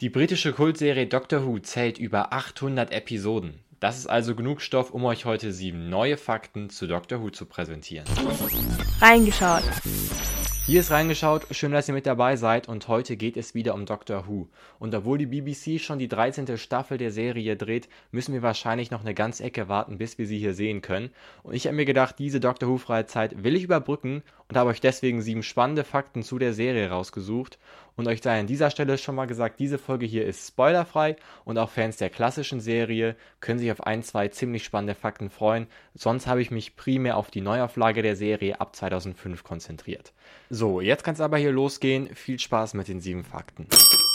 Die britische Kultserie Doctor Who zählt über 800 Episoden. Das ist also genug Stoff, um euch heute sieben neue Fakten zu Doctor Who zu präsentieren. Reingeschaut. Hier ist reingeschaut, schön, dass ihr mit dabei seid und heute geht es wieder um Doctor Who. Und obwohl die BBC schon die 13. Staffel der Serie dreht, müssen wir wahrscheinlich noch eine ganze Ecke warten, bis wir sie hier sehen können. Und ich habe mir gedacht, diese Doctor Who freie Zeit will ich überbrücken und habe euch deswegen sieben spannende Fakten zu der Serie rausgesucht. Und euch sei an dieser Stelle schon mal gesagt, diese Folge hier ist spoilerfrei und auch Fans der klassischen Serie können sich auf ein, zwei ziemlich spannende Fakten freuen. Sonst habe ich mich primär auf die Neuauflage der Serie ab 2005 konzentriert. So, jetzt kann es aber hier losgehen. Viel Spaß mit den sieben Fakten.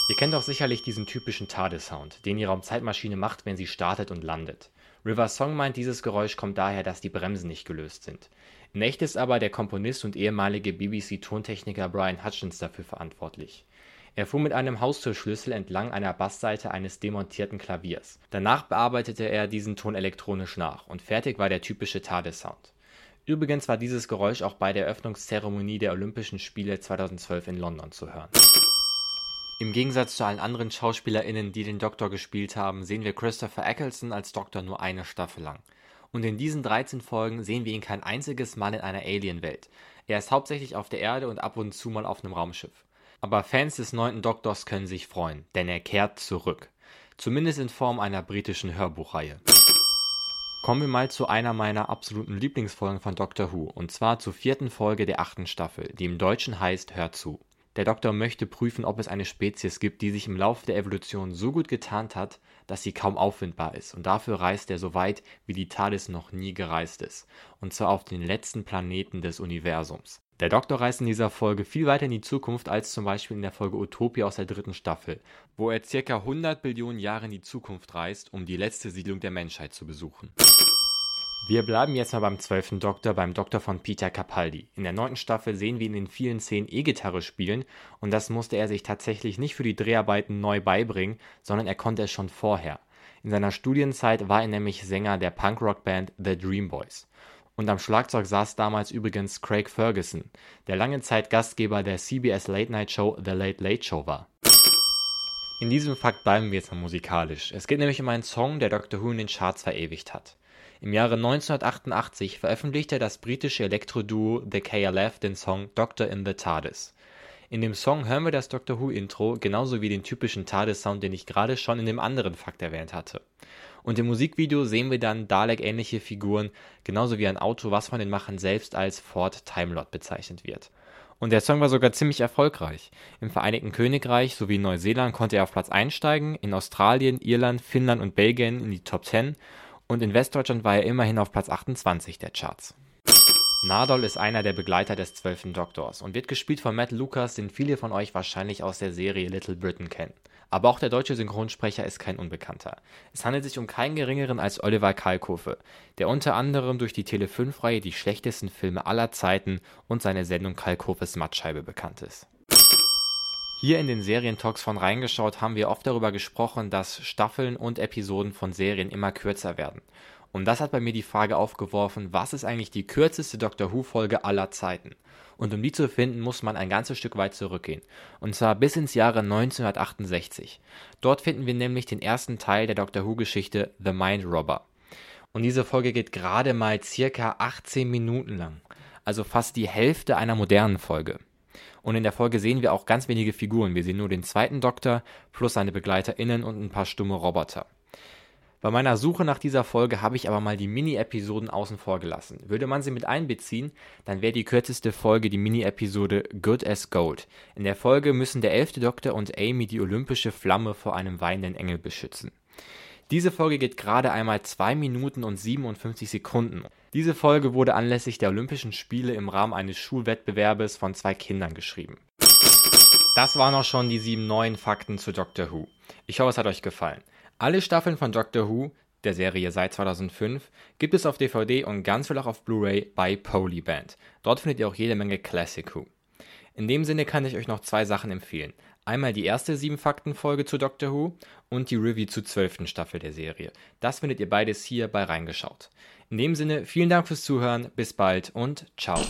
Ihr kennt auch sicherlich diesen typischen TARDIS-Sound, den die Raumzeitmaschine macht, wenn sie startet und landet. River Song meint, dieses Geräusch kommt daher, dass die Bremsen nicht gelöst sind. In echt ist aber der Komponist und ehemalige BBC-Tontechniker Brian Hutchins dafür verantwortlich. Er fuhr mit einem Haustürschlüssel entlang einer Bassseite eines demontierten Klaviers. Danach bearbeitete er diesen Ton elektronisch nach und fertig war der typische TARDIS-Sound. Übrigens war dieses Geräusch auch bei der Eröffnungszeremonie der Olympischen Spiele 2012 in London zu hören. Im Gegensatz zu allen anderen SchauspielerInnen, die den Doktor gespielt haben, sehen wir Christopher Eccleston als Doktor nur eine Staffel lang. Und in diesen 13 Folgen sehen wir ihn kein einziges Mal in einer Alienwelt. Er ist hauptsächlich auf der Erde und ab und zu mal auf einem Raumschiff. Aber Fans des neunten Doktors können sich freuen, denn er kehrt zurück. Zumindest in Form einer britischen Hörbuchreihe. Kommen wir mal zu einer meiner absoluten Lieblingsfolgen von Doctor Who, und zwar zur vierten Folge der achten Staffel, die im Deutschen heißt Hör zu. Der Doktor möchte prüfen, ob es eine Spezies gibt, die sich im Laufe der Evolution so gut getarnt hat, dass sie kaum auffindbar ist, und dafür reist er so weit, wie die TARDIS noch nie gereist ist, und zwar auf den letzten Planeten des Universums. Der Doktor reist in dieser Folge viel weiter in die Zukunft als zum Beispiel in der Folge Utopia aus der dritten Staffel, wo er circa 100 Billionen Jahre in die Zukunft reist, um die letzte Siedlung der Menschheit zu besuchen. Wir bleiben jetzt mal beim zwölften Doktor, beim Doktor von Peter Capaldi. In der neunten Staffel sehen wir ihn in vielen Szenen E-Gitarre spielen und das musste er sich tatsächlich nicht für die Dreharbeiten neu beibringen, sondern er konnte es schon vorher. In seiner Studienzeit war er nämlich Sänger der Punkrock-Band The Dream Boys. Und am Schlagzeug saß damals übrigens Craig Ferguson, der lange Zeit Gastgeber der CBS Late Night Show The Late Late Show war. In diesem Fakt bleiben wir jetzt mal musikalisch. Es geht nämlich um einen Song, der Doctor Who in den Charts verewigt hat. Im Jahre 1988 veröffentlichte das britische Elektro-Duo The KLF den Song Doctor in the TARDIS. In dem Song hören wir das Doctor Who Intro genauso wie den typischen TARDIS-Sound, den ich gerade schon in dem anderen Fakt erwähnt hatte. Und im Musikvideo sehen wir dann Dalek-ähnliche Figuren, genauso wie ein Auto, was von den Machern selbst als Ford Timelot bezeichnet wird. Und der Song war sogar ziemlich erfolgreich. Im Vereinigten Königreich sowie Neuseeland konnte er auf Platz einsteigen, in Australien, Irland, Finnland und Belgien in die Top 10 und in Westdeutschland war er immerhin auf Platz 28 der Charts. Nardol ist einer der Begleiter des zwölften Doktors und wird gespielt von Matt Lucas, den viele von euch wahrscheinlich aus der Serie Little Britain kennen. Aber auch der deutsche Synchronsprecher ist kein Unbekannter. Es handelt sich um keinen geringeren als Oliver Kalkofe, der unter anderem durch die Tele5-Reihe Die schlechtesten Filme aller Zeiten und seine Sendung Kalkofes Mattscheibe bekannt ist. Hier in den Serientalks von Reingeschaut haben wir oft darüber gesprochen, dass Staffeln und Episoden von Serien immer kürzer werden. Und das hat bei mir die Frage aufgeworfen, was ist eigentlich die kürzeste Doctor Who-Folge aller Zeiten? Und um die zu finden, muss man ein ganzes Stück weit zurückgehen. Und zwar bis ins Jahre 1968. Dort finden wir nämlich den ersten Teil der Doctor Who-Geschichte The Mind Robber. Und diese Folge geht gerade mal circa 18 Minuten lang. Also fast die Hälfte einer modernen Folge. Und in der Folge sehen wir auch ganz wenige Figuren. Wir sehen nur den zweiten Doktor plus seine BegleiterInnen und ein paar stumme Roboter. Bei meiner Suche nach dieser Folge habe ich aber mal die Mini-Episoden außen vor gelassen. Würde man sie mit einbeziehen, dann wäre die kürzeste Folge die Mini-Episode Good as Gold. In der Folge müssen der elfte Doktor und Amy die olympische Flamme vor einem weinenden Engel beschützen. Diese Folge geht gerade einmal 2 Minuten und 57 Sekunden. Diese Folge wurde anlässlich der Olympischen Spiele im Rahmen eines Schulwettbewerbes von zwei Kindern geschrieben. Das waren auch schon die sieben neuen Fakten zu Doctor Who. Ich hoffe, es hat euch gefallen. Alle Staffeln von Doctor Who, der Serie seit 2005, gibt es auf DVD und ganz viel auch auf Blu-ray bei Polyband. Dort findet ihr auch jede Menge Classic Who. In dem Sinne kann ich euch noch zwei Sachen empfehlen. Einmal die erste 7-Fakten-Folge zu Doctor Who und die Review zur 12. Staffel der Serie. Das findet ihr beides hier bei Reingeschaut. In dem Sinne, vielen Dank fürs Zuhören, bis bald und ciao.